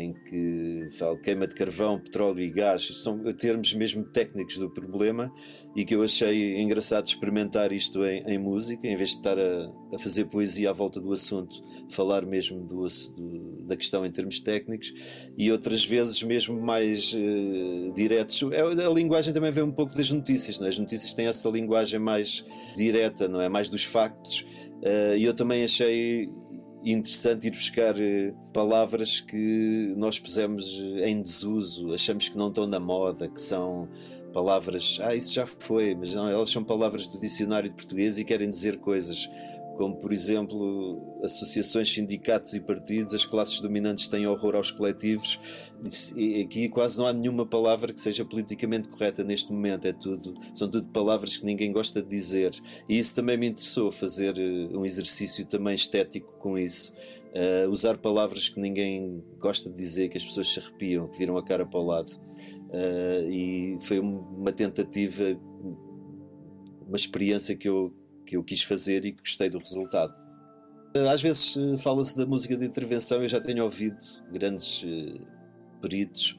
em que fala queima de carvão, petróleo e gás, são termos mesmo técnicos do problema e que eu achei engraçado experimentar isto em, em música, em vez de estar a, a, fazer poesia à volta do assunto, falar mesmo do, do, da questão em termos técnicos e outras vezes mesmo mais uh, diretos. É, a linguagem também vem um pouco das notícias, não é? as notícias têm essa linguagem mais direta, não é? mais dos factos. Uh, e eu também achei interessante ir buscar palavras que nós pusemos em desuso, achamos que não estão na moda, que são palavras, ah, isso já foi, mas não, elas são palavras do dicionário de português e querem dizer coisas, como por exemplo, associações, sindicatos e partidos, as classes dominantes têm horror aos coletivos, e aqui quase não há nenhuma palavra que seja politicamente correta neste momento, é tudo, são tudo palavras que ninguém gosta de dizer, e isso também me interessou, fazer um exercício também estético com isso. Uh, usar palavras que ninguém gosta de dizer, que as pessoas se arrepiam, que viram a cara para o lado. Uh, e foi uma tentativa, uma experiência que eu, que eu quis fazer e que gostei do resultado. Uh, às vezes uh, fala-se da música de intervenção, eu já tenho ouvido grandes peritos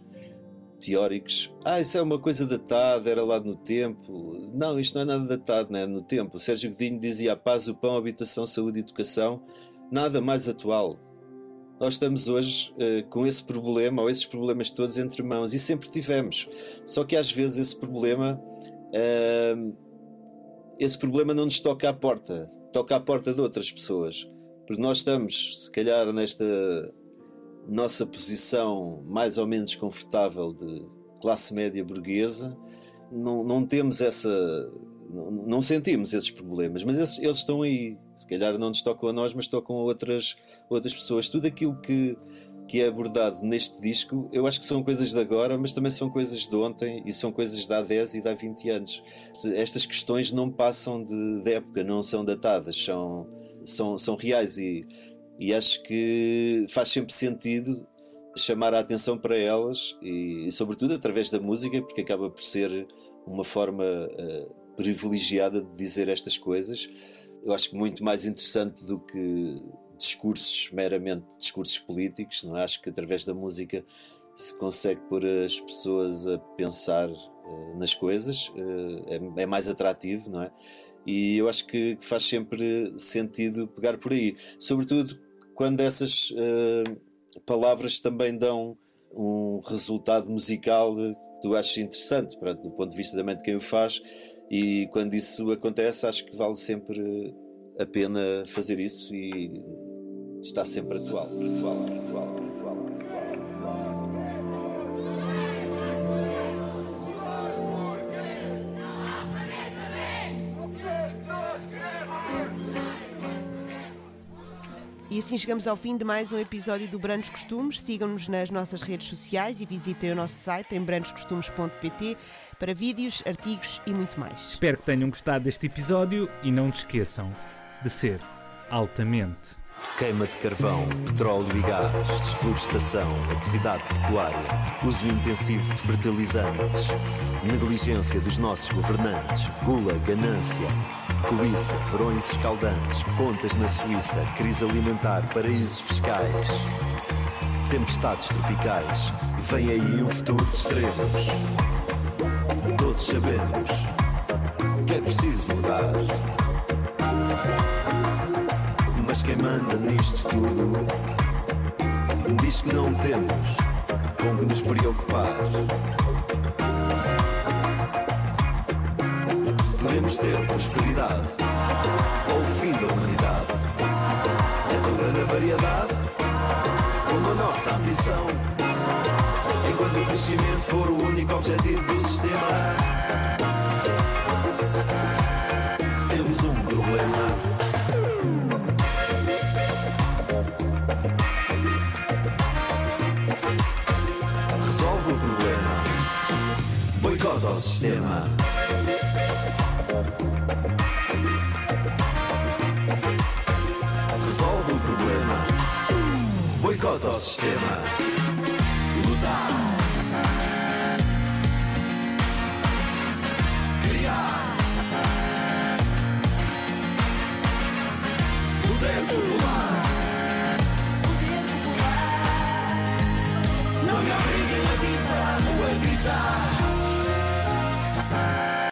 teóricos. Ah, isso é uma coisa datada, era lá no tempo. Não, isto não é nada datado, não é no tempo. O Sérgio Godinho dizia paz, o pão, habitação, saúde e educação. Nada mais atual. Nós estamos hoje eh, com esse problema, ou esses problemas todos entre mãos, e sempre tivemos. Só que às vezes esse problema. eh, esse problema não nos toca à porta, toca à porta de outras pessoas. Porque nós estamos, se calhar, nesta nossa posição mais ou menos confortável de classe média burguesa, não, não temos essa. Não, não sentimos esses problemas, mas esses- eles estão aí. Se calhar não nos tocam a nós, mas tocam a outras, outras pessoas. Tudo aquilo que, que é abordado neste disco, eu acho que são coisas de agora, mas também são coisas de ontem e são coisas de há 10 e de há 20 anos. Estas questões não passam de, de época, não são datadas, são, são, são reais e, e acho que faz sempre sentido chamar a atenção para elas e, e sobretudo através da música, porque acaba por ser uma forma eh, privilegiada de dizer estas coisas. Eu acho que muito mais interessante do que discursos, meramente discursos políticos, não é? Acho que através da música se consegue pôr as pessoas a pensar eh, nas coisas, eh, é, é mais atrativo, não é? E eu acho que, que faz sempre sentido pegar por aí, sobretudo quando essas eh, palavras também dão um resultado musical que tu achas interessante, pronto, do ponto de vista também de quem o faz, e quando isso acontece, acho que vale sempre a pena fazer isso e está sempre atual. atual, atual, atual. E assim chegamos ao fim de mais um episódio do Brandos Costumes. Sigam-nos nas nossas redes sociais e visitem o nosso site em brandoscostumes.pt para vídeos, artigos e muito mais. Espero que tenham gostado deste episódio e não se esqueçam de ser altamente. Queima de carvão, petróleo e gás, desflorestação, atividade pecuária, uso intensivo de fertilizantes, negligência dos nossos governantes, gula, ganância, cobiça, verões escaldantes, contas na Suíça, crise alimentar, paraísos fiscais, tempestades tropicais, vem aí um futuro de extremos. Todos sabemos que é preciso mudar. Mas quem manda nisto tudo diz que não temos com que nos preocupar. Podemos ter prosperidade ou o fim da humanidade. É tão grande a variedade como a nossa ambição. Enquanto o crescimento for o único objetivo do sistema, Sistema. Resolve o problema. Boicota ao sistema.